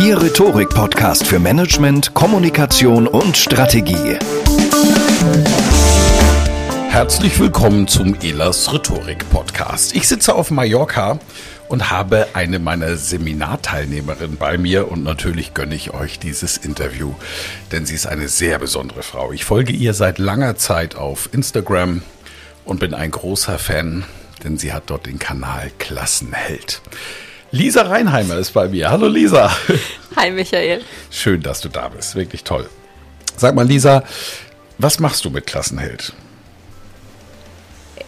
Ihr Rhetorik-Podcast für Management, Kommunikation und Strategie. Herzlich willkommen zum Elas Rhetorik Podcast. Ich sitze auf Mallorca und habe eine meiner Seminarteilnehmerinnen bei mir und natürlich gönne ich euch dieses Interview, denn sie ist eine sehr besondere Frau. Ich folge ihr seit langer Zeit auf Instagram und bin ein großer Fan, denn sie hat dort den Kanal Klassenheld. Lisa Reinheimer ist bei mir. Hallo Lisa. Hi Michael. Schön, dass du da bist. Wirklich toll. Sag mal, Lisa, was machst du mit Klassenheld?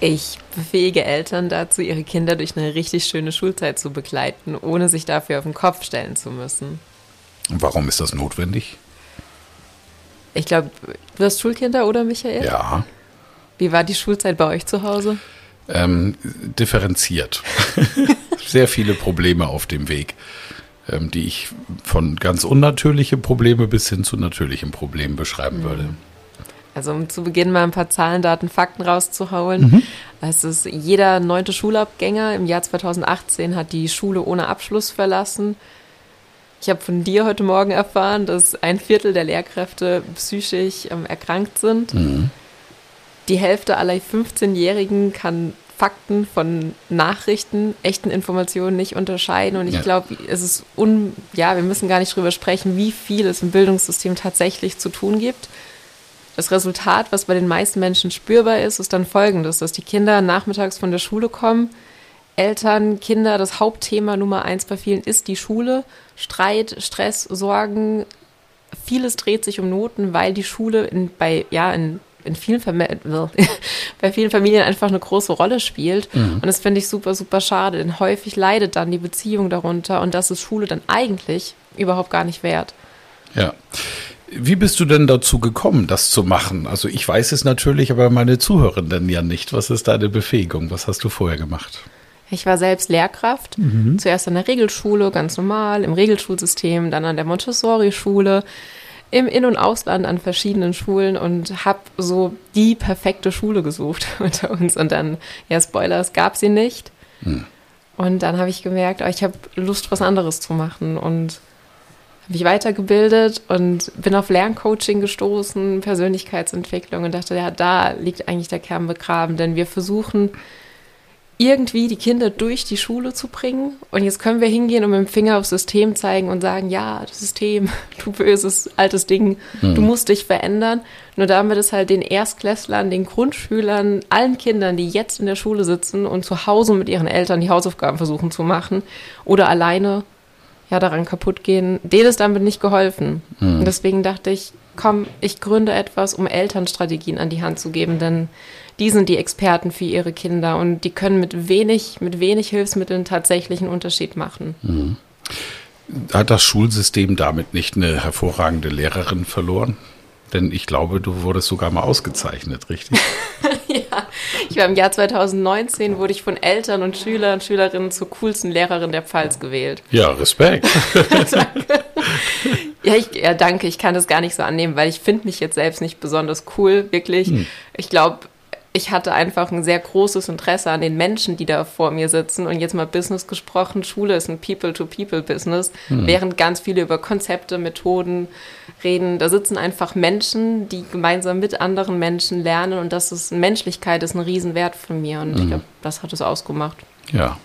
Ich befähige Eltern dazu, ihre Kinder durch eine richtig schöne Schulzeit zu begleiten, ohne sich dafür auf den Kopf stellen zu müssen. Und warum ist das notwendig? Ich glaube, du hast Schulkinder, oder Michael? Ja. Wie war die Schulzeit bei euch zu Hause? Ähm, differenziert. sehr viele Probleme auf dem Weg, ähm, die ich von ganz unnatürliche Probleme bis hin zu natürlichen Problemen beschreiben mhm. würde. Also um zu Beginn mal ein paar Zahlen, Daten, Fakten rauszuhauen. Mhm. Es ist jeder neunte Schulabgänger im Jahr 2018 hat die Schule ohne Abschluss verlassen. Ich habe von dir heute Morgen erfahren, dass ein Viertel der Lehrkräfte psychisch ähm, erkrankt sind. Mhm. Die Hälfte aller 15-Jährigen kann Fakten von Nachrichten, echten Informationen nicht unterscheiden. Und ich ja. glaube, es ist un, ja, wir müssen gar nicht drüber sprechen, wie viel es im Bildungssystem tatsächlich zu tun gibt. Das Resultat, was bei den meisten Menschen spürbar ist, ist dann folgendes, dass die Kinder nachmittags von der Schule kommen. Eltern, Kinder, das Hauptthema Nummer eins bei vielen ist die Schule. Streit, Stress, Sorgen. Vieles dreht sich um Noten, weil die Schule in, bei, ja, in in vielen bei vielen Familien einfach eine große Rolle spielt. Mhm. Und das finde ich super, super schade, denn häufig leidet dann die Beziehung darunter und das ist Schule dann eigentlich überhaupt gar nicht wert. Ja. Wie bist du denn dazu gekommen, das zu machen? Also ich weiß es natürlich, aber meine Zuhörenden ja nicht. Was ist deine Befähigung? Was hast du vorher gemacht? Ich war selbst Lehrkraft, mhm. zuerst an der Regelschule, ganz normal, im Regelschulsystem, dann an der Montessori-Schule im In- und Ausland an verschiedenen Schulen und habe so die perfekte Schule gesucht unter uns. Und dann, ja, Spoiler, es gab sie nicht. Hm. Und dann habe ich gemerkt, oh, ich habe Lust, was anderes zu machen. Und habe mich weitergebildet und bin auf Lerncoaching gestoßen, Persönlichkeitsentwicklung und dachte, ja, da liegt eigentlich der Kern begraben. Denn wir versuchen irgendwie die Kinder durch die Schule zu bringen. Und jetzt können wir hingehen und mit dem Finger aufs System zeigen und sagen, ja, das System, du böses altes Ding, mhm. du musst dich verändern. Nur damit es halt den Erstklässlern, den Grundschülern, allen Kindern, die jetzt in der Schule sitzen und zu Hause mit ihren Eltern die Hausaufgaben versuchen zu machen oder alleine ja daran kaputt gehen, denen ist damit nicht geholfen. Mhm. Und deswegen dachte ich, komm, ich gründe etwas, um Elternstrategien an die Hand zu geben, denn die sind die Experten für ihre Kinder und die können mit wenig, mit wenig Hilfsmitteln tatsächlich einen Unterschied machen. Mhm. Hat das Schulsystem damit nicht eine hervorragende Lehrerin verloren? Denn ich glaube, du wurdest sogar mal ausgezeichnet, richtig? ja, ich war im Jahr 2019, wurde ich von Eltern und Schülern und Schülerinnen zur coolsten Lehrerin der Pfalz gewählt. Ja, Respekt. danke. Ja, ich, ja, danke. Ich kann das gar nicht so annehmen, weil ich finde mich jetzt selbst nicht besonders cool, wirklich. Hm. Ich glaube, ich hatte einfach ein sehr großes Interesse an den Menschen, die da vor mir sitzen. Und jetzt mal Business gesprochen, Schule ist ein People-to-People-Business, hm. während ganz viele über Konzepte, Methoden reden. Da sitzen einfach Menschen, die gemeinsam mit anderen Menschen lernen. Und das ist Menschlichkeit ist ein Riesenwert von mir. Und hm. ich glaube, das hat es ausgemacht. Ja.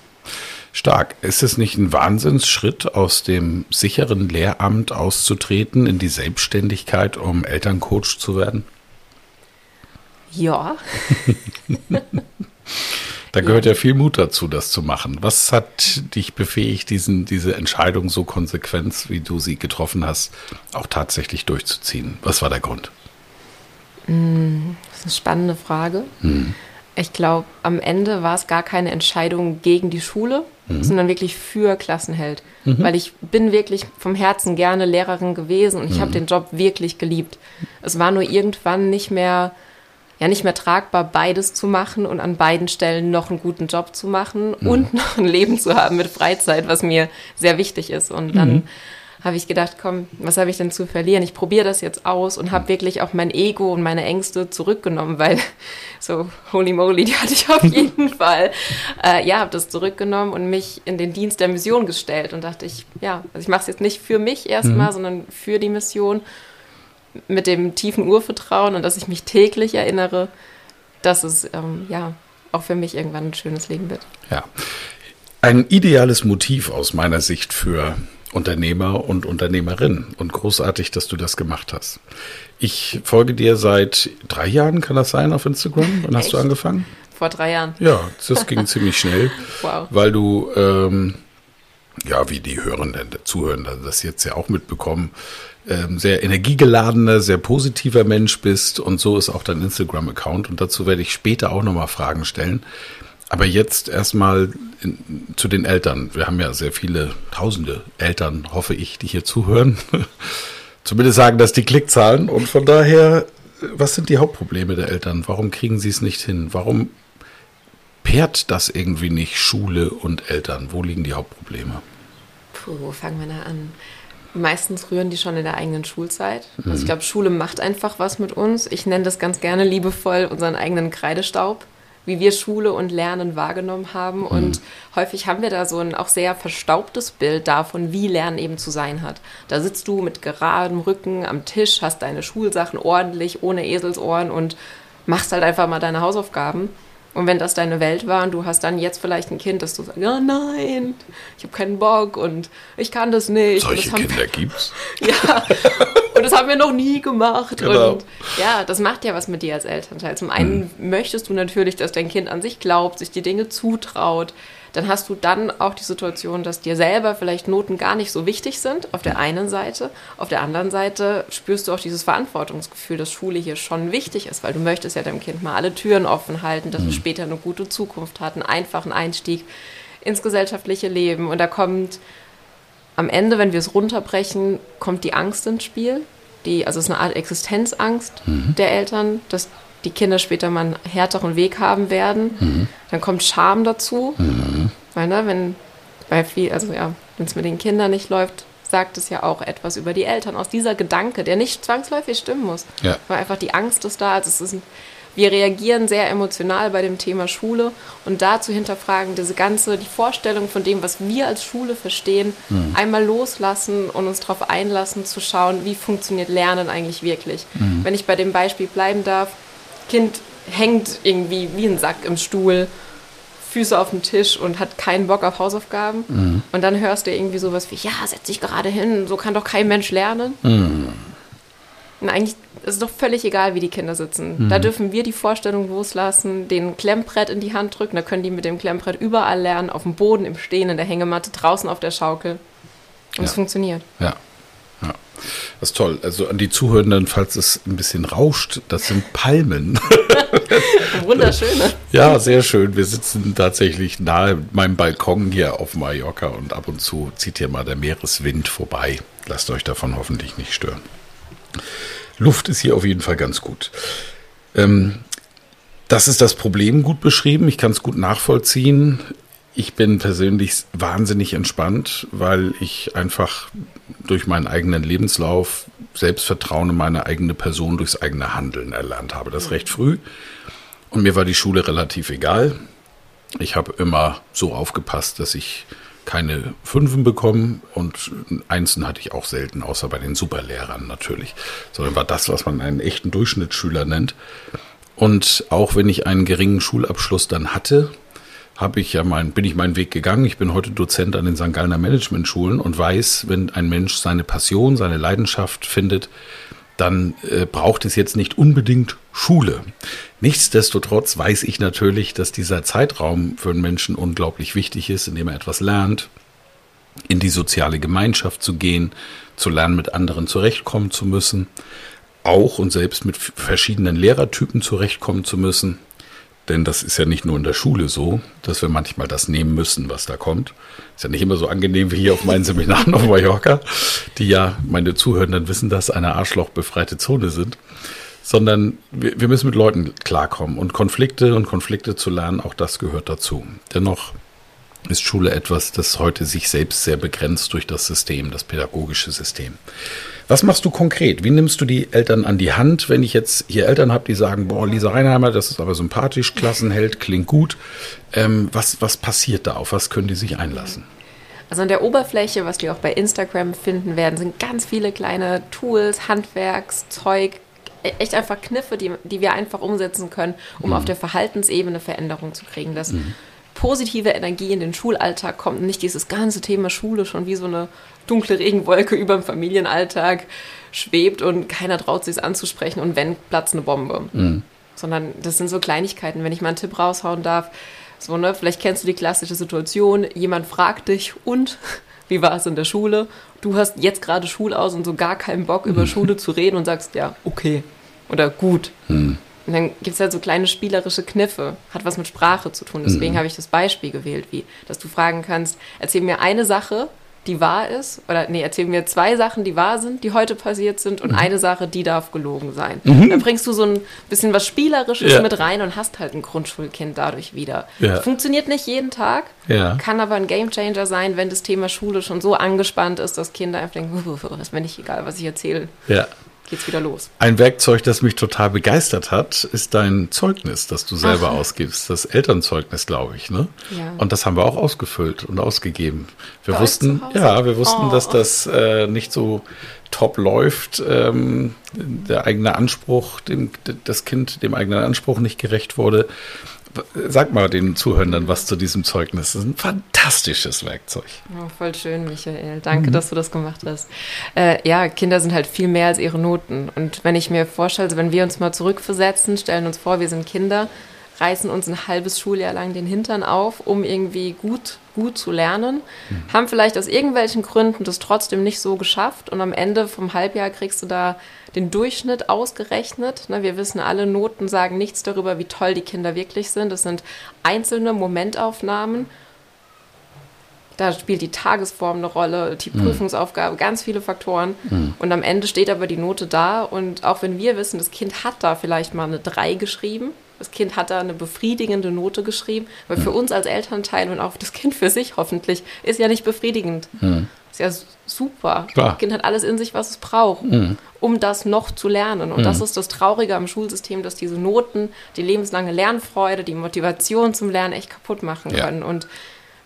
Stark. Ist es nicht ein Wahnsinnsschritt, aus dem sicheren Lehramt auszutreten in die Selbstständigkeit, um Elterncoach zu werden? Ja. da gehört ja. ja. viel Mut dazu, das zu machen. Was hat dich befähigt, diesen, diese Entscheidung so konsequent, wie du sie getroffen hast, auch tatsächlich durchzuziehen? Was war der Grund? Mm, das ist eine spannende Frage. Mhm. Ich glaube, am Ende war es gar keine Entscheidung gegen die Schule, mhm. sondern wirklich für Klassenheld. Mhm. Weil ich bin wirklich vom Herzen gerne Lehrerin gewesen und ich habe mhm. den Job wirklich geliebt. Es war nur irgendwann nicht mehr ja nicht mehr tragbar, beides zu machen und an beiden Stellen noch einen guten Job zu machen mhm. und noch ein Leben zu haben mit Freizeit, was mir sehr wichtig ist. Und dann mhm. habe ich gedacht, komm, was habe ich denn zu verlieren? Ich probiere das jetzt aus und habe wirklich auch mein Ego und meine Ängste zurückgenommen, weil so holy moly, die hatte ich auf jeden Fall. Äh, ja, habe das zurückgenommen und mich in den Dienst der Mission gestellt und dachte ich, ja, also ich mache es jetzt nicht für mich erstmal, mhm. sondern für die Mission mit dem tiefen Urvertrauen und dass ich mich täglich erinnere, dass es ähm, ja auch für mich irgendwann ein schönes Leben wird. Ja. Ein ideales Motiv aus meiner Sicht für Unternehmer und Unternehmerinnen und großartig, dass du das gemacht hast. Ich folge dir seit drei Jahren, kann das sein, auf Instagram? Wann hast Echt? du angefangen? Vor drei Jahren. Ja, das ging ziemlich schnell, wow. weil du, ähm, ja, wie die Hörenden, Zuhörenden das jetzt ja auch mitbekommen, ähm, sehr energiegeladener, sehr positiver Mensch bist und so ist auch dein Instagram-Account und dazu werde ich später auch nochmal Fragen stellen. Aber jetzt erstmal zu den Eltern. Wir haben ja sehr viele tausende Eltern, hoffe ich, die hier zuhören. Zumindest sagen das die Klickzahlen. Und von daher, was sind die Hauptprobleme der Eltern? Warum kriegen sie es nicht hin? Warum pairt das irgendwie nicht Schule und Eltern? Wo liegen die Hauptprobleme? Puh, wo fangen wir da an? Meistens rühren die schon in der eigenen Schulzeit. Mhm. Also ich glaube, Schule macht einfach was mit uns. Ich nenne das ganz gerne liebevoll unseren eigenen Kreidestaub, wie wir Schule und Lernen wahrgenommen haben. Mhm. Und häufig haben wir da so ein auch sehr verstaubtes Bild davon, wie Lernen eben zu sein hat. Da sitzt du mit geradem Rücken am Tisch, hast deine Schulsachen ordentlich, ohne Eselsohren und machst halt einfach mal deine Hausaufgaben. Und wenn das deine Welt war und du hast dann jetzt vielleicht ein Kind, dass du sagst, ja nein, ich habe keinen Bock und ich kann das nicht. Solche das Kinder gibt's. ja. Und das haben wir noch nie gemacht. Genau. Und ja, das macht ja was mit dir als Elternteil. Zum einen mhm. möchtest du natürlich, dass dein Kind an sich glaubt, sich die Dinge zutraut dann hast du dann auch die Situation, dass dir selber vielleicht Noten gar nicht so wichtig sind, auf der einen Seite. Auf der anderen Seite spürst du auch dieses Verantwortungsgefühl, dass Schule hier schon wichtig ist, weil du möchtest ja deinem Kind mal alle Türen offen halten, dass mhm. es später eine gute Zukunft hat, einen einfachen Einstieg ins gesellschaftliche Leben. Und da kommt am Ende, wenn wir es runterbrechen, kommt die Angst ins Spiel. Die, also es ist eine Art Existenzangst mhm. der Eltern, dass die Kinder später mal einen härteren Weg haben werden. Mhm. Dann kommt Scham dazu. Mhm. Weil, ne, wenn bei viel, also ja, wenn es mit den Kindern nicht läuft, sagt es ja auch etwas über die Eltern aus dieser Gedanke, der nicht zwangsläufig stimmen muss. Ja. Weil einfach die Angst ist da. Also es ist ein, wir reagieren sehr emotional bei dem Thema Schule und da zu hinterfragen, diese ganze, die Vorstellung von dem, was wir als Schule verstehen, mhm. einmal loslassen und uns darauf einlassen, zu schauen, wie funktioniert Lernen eigentlich wirklich. Mhm. Wenn ich bei dem Beispiel bleiben darf, Kind hängt irgendwie wie ein Sack im Stuhl, Füße auf dem Tisch und hat keinen Bock auf Hausaufgaben. Mhm. Und dann hörst du irgendwie sowas wie, ja, setz dich gerade hin, so kann doch kein Mensch lernen. Mhm. Und eigentlich ist es doch völlig egal, wie die Kinder sitzen. Mhm. Da dürfen wir die Vorstellung loslassen, den Klemmbrett in die Hand drücken, da können die mit dem Klemmbrett überall lernen, auf dem Boden, im Stehen, in der Hängematte, draußen auf der Schaukel. Und ja. es funktioniert. Ja. ja. Das ist toll. Also an die Zuhörenden, falls es ein bisschen rauscht, das sind Palmen. Wunderschöne. Ja, sehr schön. Wir sitzen tatsächlich nahe meinem Balkon hier auf Mallorca und ab und zu zieht hier mal der Meereswind vorbei. Lasst euch davon hoffentlich nicht stören. Luft ist hier auf jeden Fall ganz gut. Ähm, das ist das Problem gut beschrieben. Ich kann es gut nachvollziehen. Ich bin persönlich wahnsinnig entspannt, weil ich einfach durch meinen eigenen Lebenslauf Selbstvertrauen in meine eigene Person durchs eigene Handeln erlernt habe. Das recht früh. Und mir war die Schule relativ egal. Ich habe immer so aufgepasst, dass ich keine Fünfen bekommen und Einsen hatte ich auch selten, außer bei den Superlehrern natürlich, sondern war das, was man einen echten Durchschnittsschüler nennt. Und auch wenn ich einen geringen Schulabschluss dann hatte, habe ich ja mein, bin ich meinen Weg gegangen. Ich bin heute Dozent an den St. Gallner Management-Schulen und weiß, wenn ein Mensch seine Passion, seine Leidenschaft findet, dann äh, braucht es jetzt nicht unbedingt Schule. Nichtsdestotrotz weiß ich natürlich, dass dieser Zeitraum für einen Menschen unglaublich wichtig ist, indem er etwas lernt, in die soziale Gemeinschaft zu gehen, zu lernen, mit anderen zurechtkommen zu müssen, auch und selbst mit verschiedenen Lehrertypen zurechtkommen zu müssen. Denn das ist ja nicht nur in der Schule so, dass wir manchmal das nehmen müssen, was da kommt. Ist ja nicht immer so angenehm wie hier auf meinen Seminaren auf Mallorca, die ja, meine Zuhörenden wissen, dass eine arschlochbefreite Zone sind. Sondern wir, wir müssen mit Leuten klarkommen und Konflikte und Konflikte zu lernen, auch das gehört dazu. Dennoch ist Schule etwas, das heute sich selbst sehr begrenzt durch das System, das pädagogische System. Was machst du konkret? Wie nimmst du die Eltern an die Hand, wenn ich jetzt hier Eltern habe, die sagen, boah, Lisa Reinheimer, das ist aber sympathisch, Klassenheld, klingt gut. Ähm, was, was passiert da? Auf was können die sich einlassen? Also an der Oberfläche, was wir auch bei Instagram finden werden, sind ganz viele kleine Tools, Handwerkszeug, e-, echt einfach Kniffe, die, die wir einfach umsetzen können, um mhm. auf der Verhaltensebene Veränderung zu kriegen. Dass mhm. Positive Energie in den Schulalltag kommt, nicht dieses ganze Thema Schule schon wie so eine dunkle Regenwolke über dem Familienalltag schwebt und keiner traut sich es anzusprechen und wenn, platzt eine Bombe. Mhm. Sondern das sind so Kleinigkeiten, wenn ich mal einen Tipp raushauen darf. So, ne, vielleicht kennst du die klassische Situation, jemand fragt dich und wie war es in der Schule? Du hast jetzt gerade Schul aus und so gar keinen Bock über mhm. Schule zu reden und sagst, ja, okay oder gut. Mhm. Und dann gibt es halt so kleine spielerische Kniffe, hat was mit Sprache zu tun. Deswegen mhm. habe ich das Beispiel gewählt, wie, dass du fragen kannst, erzähl mir eine Sache, die wahr ist, oder nee, erzähl mir zwei Sachen, die wahr sind, die heute passiert sind und mhm. eine Sache, die darf gelogen sein. Mhm. Dann bringst du so ein bisschen was Spielerisches ja. mit rein und hast halt ein Grundschulkind dadurch wieder. Ja. Funktioniert nicht jeden Tag, ja. kann aber ein Gamechanger sein, wenn das Thema Schule schon so angespannt ist, dass Kinder einfach denken, das ist mir nicht egal, was ich erzähle. Geht's wieder los. Ein Werkzeug, das mich total begeistert hat, ist dein Zeugnis, das du selber Ach. ausgibst. Das Elternzeugnis, glaube ich, ne? Ja. Und das haben wir auch ausgefüllt und ausgegeben. Wir Bei wussten, ja, wir wussten, oh. dass das äh, nicht so top läuft, ähm, der eigene Anspruch, dem, das Kind dem eigenen Anspruch nicht gerecht wurde. Sag mal den Zuhörern was zu diesem Zeugnis. Das ist ein fantastisches Werkzeug. Oh, voll schön, Michael. Danke, mhm. dass du das gemacht hast. Äh, ja, Kinder sind halt viel mehr als ihre Noten. Und wenn ich mir vorstelle, also wenn wir uns mal zurückversetzen, stellen uns vor, wir sind Kinder, reißen uns ein halbes Schuljahr lang den Hintern auf, um irgendwie gut, gut zu lernen, mhm. haben vielleicht aus irgendwelchen Gründen das trotzdem nicht so geschafft und am Ende vom Halbjahr kriegst du da den Durchschnitt ausgerechnet. Ne, wir wissen, alle Noten sagen nichts darüber, wie toll die Kinder wirklich sind. Das sind einzelne Momentaufnahmen. Da spielt die Tagesform eine Rolle, die mhm. Prüfungsaufgabe, ganz viele Faktoren. Mhm. Und am Ende steht aber die Note da. Und auch wenn wir wissen, das Kind hat da vielleicht mal eine 3 geschrieben, das Kind hat da eine befriedigende Note geschrieben, weil für uns als Elternteil und auch das Kind für sich hoffentlich ist ja nicht befriedigend. Mhm. Ist ja super. Klar. Das Kind hat alles in sich, was es braucht, mhm. um das noch zu lernen. Und mhm. das ist das Traurige am Schulsystem, dass diese Noten die lebenslange Lernfreude, die Motivation zum Lernen echt kaputt machen können. Ja. Und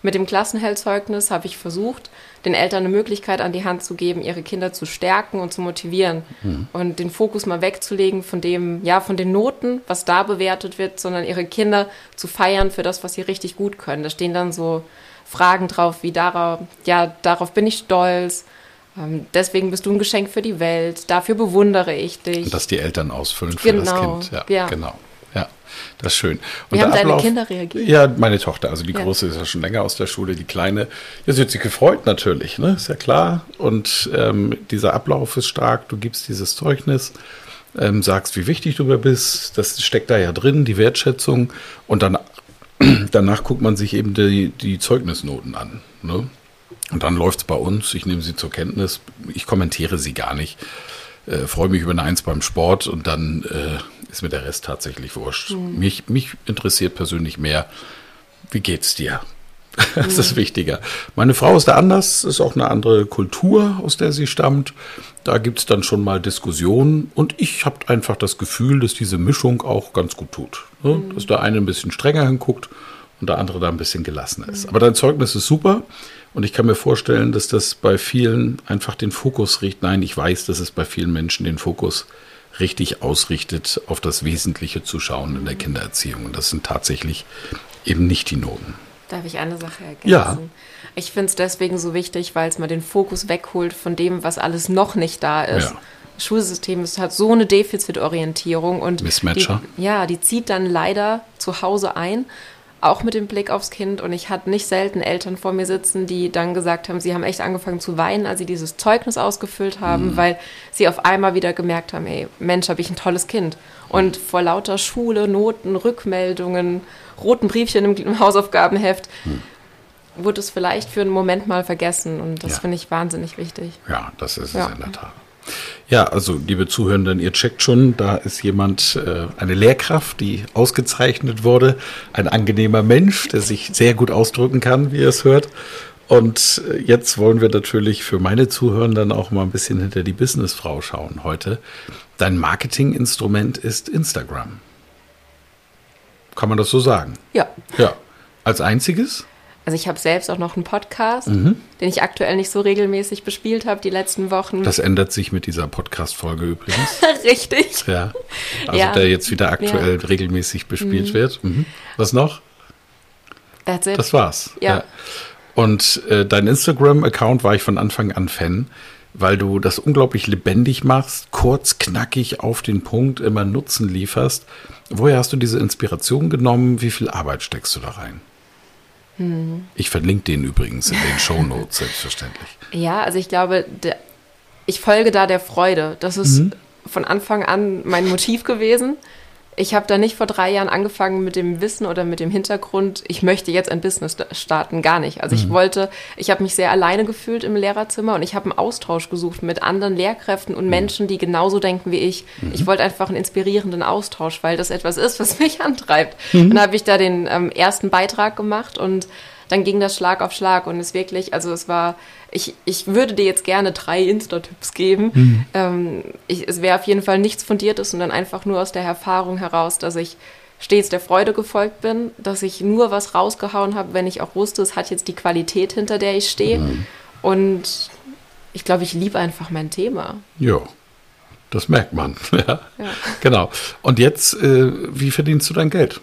mit dem Klassenheldzeugnis habe ich versucht, den Eltern eine Möglichkeit an die Hand zu geben, ihre Kinder zu stärken und zu motivieren mhm. und den Fokus mal wegzulegen von dem, ja, von den Noten, was da bewertet wird, sondern ihre Kinder zu feiern für das, was sie richtig gut können. Da stehen dann so Fragen drauf, wie darauf, ja, darauf bin ich stolz. Ähm, deswegen bist du ein Geschenk für die Welt. Dafür bewundere ich dich. Und dass die Eltern ausfüllen für genau, das Kind. Ja, ja, genau. Das ist schön. Und Wie haben Ablauf, deine Kinder reagiert? Ja, meine Tochter. Also die ja. Große ist ja schon länger aus der Schule. Die Kleine, ja, sie hat sich gefreut natürlich, ne? ist ja klar. Und ähm, dieser Ablauf ist stark. Du gibst dieses Zeugnis, ähm, sagst, wie wichtig du bist. Das steckt da ja drin, die Wertschätzung. Und dann, danach guckt man sich eben die, die Zeugnisnoten an. Ne? Und dann läuft es bei uns. Ich nehme sie zur Kenntnis. Ich kommentiere sie gar nicht. Äh, freue mich über eine Eins beim Sport und dann äh, ist mir der Rest tatsächlich wurscht. Mhm. Mich, mich interessiert persönlich mehr, wie geht's dir? Das ist wichtiger. Meine Frau ist da anders, ist auch eine andere Kultur, aus der sie stammt. Da gibt es dann schon mal Diskussionen und ich habe einfach das Gefühl, dass diese Mischung auch ganz gut tut. Ne? Mhm. Dass der eine ein bisschen strenger hinguckt und der andere da ein bisschen gelassener ist. Aber dein Zeugnis ist super und ich kann mir vorstellen, dass das bei vielen einfach den Fokus richtet. Nein, ich weiß, dass es bei vielen Menschen den Fokus richtig ausrichtet, auf das Wesentliche zu schauen in der Kindererziehung. Und das sind tatsächlich eben nicht die Noten. Darf ich eine Sache ergänzen? Ja. Ich finde es deswegen so wichtig, weil es mal den Fokus wegholt von dem, was alles noch nicht da ist. Ja. Das Schulsystem ist, hat so eine Defizitorientierung und Mismatcher. Die, ja, die zieht dann leider zu Hause ein, auch mit dem Blick aufs Kind. Und ich hatte nicht selten Eltern vor mir sitzen, die dann gesagt haben, sie haben echt angefangen zu weinen, als sie dieses Zeugnis ausgefüllt haben, mhm. weil sie auf einmal wieder gemerkt haben, ey, Mensch, habe ich ein tolles Kind. Und vor lauter Schule, Noten, Rückmeldungen, roten Briefchen im, im Hausaufgabenheft, hm. wurde es vielleicht für einen Moment mal vergessen. Und das ja. finde ich wahnsinnig wichtig. Ja, das ist ja. es in der Tat. Ja, also liebe Zuhörenden, ihr checkt schon, da ist jemand, äh, eine Lehrkraft, die ausgezeichnet wurde, ein angenehmer Mensch, der sich sehr gut ausdrücken kann, wie ihr es hört. Und äh, jetzt wollen wir natürlich für meine Zuhörenden auch mal ein bisschen hinter die Businessfrau schauen heute. Dein Marketinginstrument ist Instagram. Kann man das so sagen? Ja. Ja. Als einziges? Also ich habe selbst auch noch einen Podcast, mhm. den ich aktuell nicht so regelmäßig bespielt habe die letzten Wochen. Das ändert sich mit dieser Podcast-Folge übrigens. Richtig. Ja. Also ja. der jetzt wieder aktuell ja. regelmäßig bespielt mhm. wird. Mhm. Was noch? That's it. Das war's. Ja. ja. Und äh, dein Instagram-Account war ich von Anfang an Fan, weil du das unglaublich lebendig machst, kurz, knackig, auf den Punkt, immer Nutzen lieferst. Woher hast du diese Inspiration genommen? Wie viel Arbeit steckst du da rein? Hm. Ich verlinke den übrigens in den Show Notes, selbstverständlich. Ja, also ich glaube, der, ich folge da der Freude. Das ist mhm. von Anfang an mein Motiv gewesen ich habe da nicht vor drei Jahren angefangen mit dem Wissen oder mit dem Hintergrund, ich möchte jetzt ein Business starten, gar nicht. Also mhm. ich wollte, ich habe mich sehr alleine gefühlt im Lehrerzimmer und ich habe einen Austausch gesucht mit anderen Lehrkräften und mhm. Menschen, die genauso denken wie ich. Mhm. Ich wollte einfach einen inspirierenden Austausch, weil das etwas ist, was mich antreibt. Mhm. Dann habe ich da den ähm, ersten Beitrag gemacht und dann ging das Schlag auf Schlag und es wirklich, also es war ich, ich würde dir jetzt gerne drei Insta-Tipps geben. Mhm. Ähm, ich, es wäre auf jeden Fall nichts Fundiertes und dann einfach nur aus der Erfahrung heraus, dass ich stets der Freude gefolgt bin, dass ich nur was rausgehauen habe, wenn ich auch wusste, es hat jetzt die Qualität, hinter der ich stehe. Mhm. Und ich glaube, ich liebe einfach mein Thema. Ja, das merkt man. ja. ja. Genau. Und jetzt, äh, wie verdienst du dein Geld?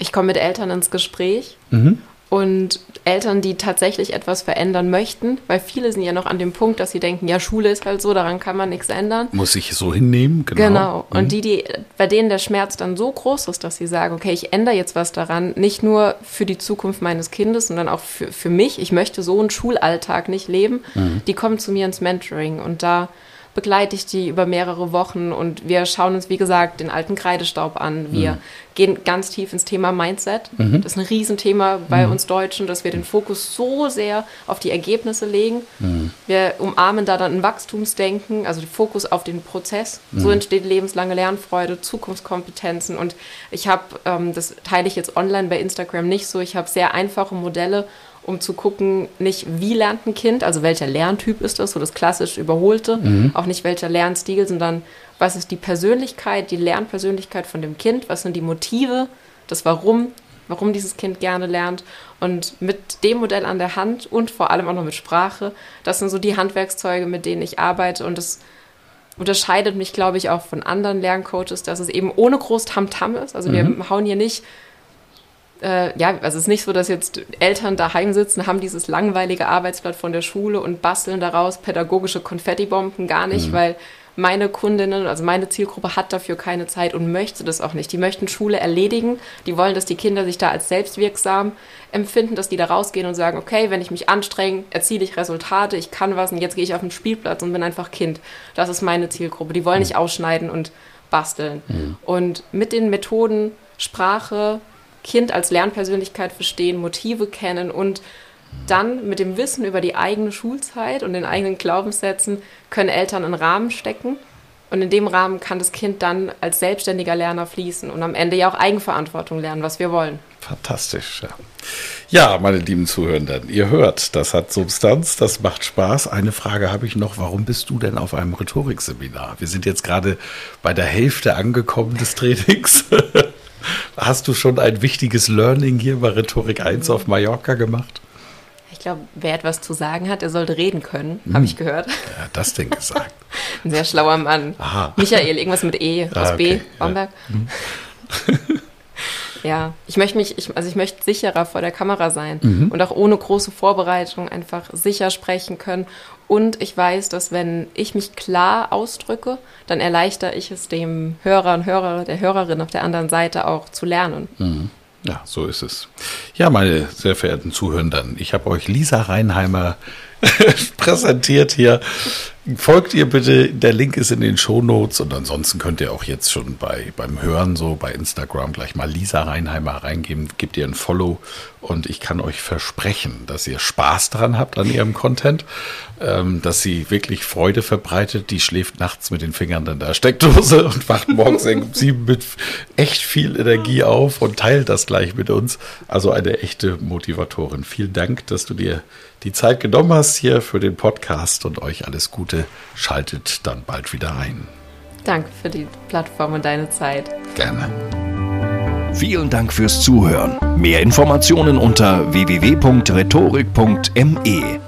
Ich komme mit Eltern ins Gespräch mhm und Eltern, die tatsächlich etwas verändern möchten, weil viele sind ja noch an dem Punkt, dass sie denken, ja, Schule ist halt so, daran kann man nichts ändern. Muss ich so hinnehmen, genau. Genau. Und mhm. die, die, bei denen der Schmerz dann so groß ist, dass sie sagen, okay, ich ändere jetzt was daran, nicht nur für die Zukunft meines Kindes, sondern auch für, für mich. Ich möchte so einen Schulalltag nicht leben. Mhm. Die kommen zu mir ins Mentoring und da begleite ich die über mehrere Wochen und wir schauen uns, wie gesagt, den alten Kreidestaub an. Wir mhm. gehen ganz tief ins Thema Mindset. Mhm. Das ist ein Riesenthema bei mhm. uns Deutschen, dass wir den Fokus so sehr auf die Ergebnisse legen. Mhm. Wir umarmen da dann ein Wachstumsdenken, also den Fokus auf den Prozess. So mhm. entsteht lebenslange Lernfreude, Zukunftskompetenzen und ich habe, ähm, das teile ich jetzt online bei Instagram nicht so, ich habe sehr einfache Modelle um zu gucken, nicht wie lernt ein Kind, also welcher Lerntyp ist das, so das klassisch Überholte, mhm. auch nicht welcher Lernstil, sondern was ist die Persönlichkeit, die Lernpersönlichkeit von dem Kind, was sind die Motive, das Warum, warum dieses Kind gerne lernt und mit dem Modell an der Hand und vor allem auch noch mit Sprache, das sind so die Handwerkszeuge, mit denen ich arbeite und das unterscheidet mich, glaube ich, auch von anderen Lerncoaches, dass es eben ohne groß Tamtam -Tam ist. Also mhm. wir hauen hier nicht äh, ja, also es ist nicht so, dass jetzt Eltern daheim sitzen, haben dieses langweilige Arbeitsblatt von der Schule und basteln daraus pädagogische Konfettibomben, gar nicht, mhm. weil meine Kundinnen, also meine Zielgruppe hat dafür keine Zeit und möchte das auch nicht. Die möchten Schule erledigen, die wollen, dass die Kinder sich da als selbstwirksam empfinden, dass die da rausgehen und sagen, okay, wenn ich mich anstrenge, erziele ich Resultate, ich kann was und jetzt gehe ich auf den Spielplatz und bin einfach Kind. Das ist meine Zielgruppe. Die wollen mhm. nicht ausschneiden und basteln. Mhm. Und mit den Methoden Sprache, Kind als Lernpersönlichkeit verstehen, Motive kennen und dann mit dem Wissen über die eigene Schulzeit und den eigenen Glaubenssätzen können Eltern einen Rahmen stecken. Und in dem Rahmen kann das Kind dann als selbstständiger Lerner fließen und am Ende ja auch Eigenverantwortung lernen, was wir wollen. Fantastisch, ja. Ja, meine lieben Zuhörenden, ihr hört, das hat Substanz, das macht Spaß. Eine Frage habe ich noch, warum bist du denn auf einem Rhetorikseminar? Wir sind jetzt gerade bei der Hälfte angekommen des Trainings. Hast du schon ein wichtiges Learning hier bei Rhetorik 1 auf Mallorca gemacht? Ich glaube, wer etwas zu sagen hat, der sollte reden können, hm. habe ich gehört. Ja, das denn gesagt. Ein sehr schlauer Mann. Aha. Michael, irgendwas mit E aus ah, okay. B, Bamberg. Ja. Hm. Ja, ich möchte mich, ich, also ich möchte sicherer vor der Kamera sein mhm. und auch ohne große Vorbereitung einfach sicher sprechen können. Und ich weiß, dass wenn ich mich klar ausdrücke, dann erleichter ich es dem Hörer und Hörer, der Hörerin auf der anderen Seite auch zu lernen. Mhm. Ja, so ist es. Ja, meine sehr verehrten Zuhörenden, ich habe euch Lisa Reinheimer präsentiert hier. Folgt ihr bitte, der Link ist in den Shownotes und ansonsten könnt ihr auch jetzt schon bei, beim Hören so bei Instagram gleich mal Lisa Reinheimer reingeben, gebt ihr ein Follow und ich kann euch versprechen, dass ihr Spaß dran habt an ihrem Content, ähm, dass sie wirklich Freude verbreitet. Die schläft nachts mit den Fingern in der Steckdose und wacht morgens um sieben mit echt viel Energie auf und teilt das gleich mit uns. Also eine echte Motivatorin. Vielen Dank, dass du dir die Zeit genommen hast hier für den Podcast und euch alles Gute. Schaltet dann bald wieder ein. Danke für die Plattform und deine Zeit. Gerne. Vielen Dank fürs Zuhören. Mehr Informationen unter www.rhetorik.me.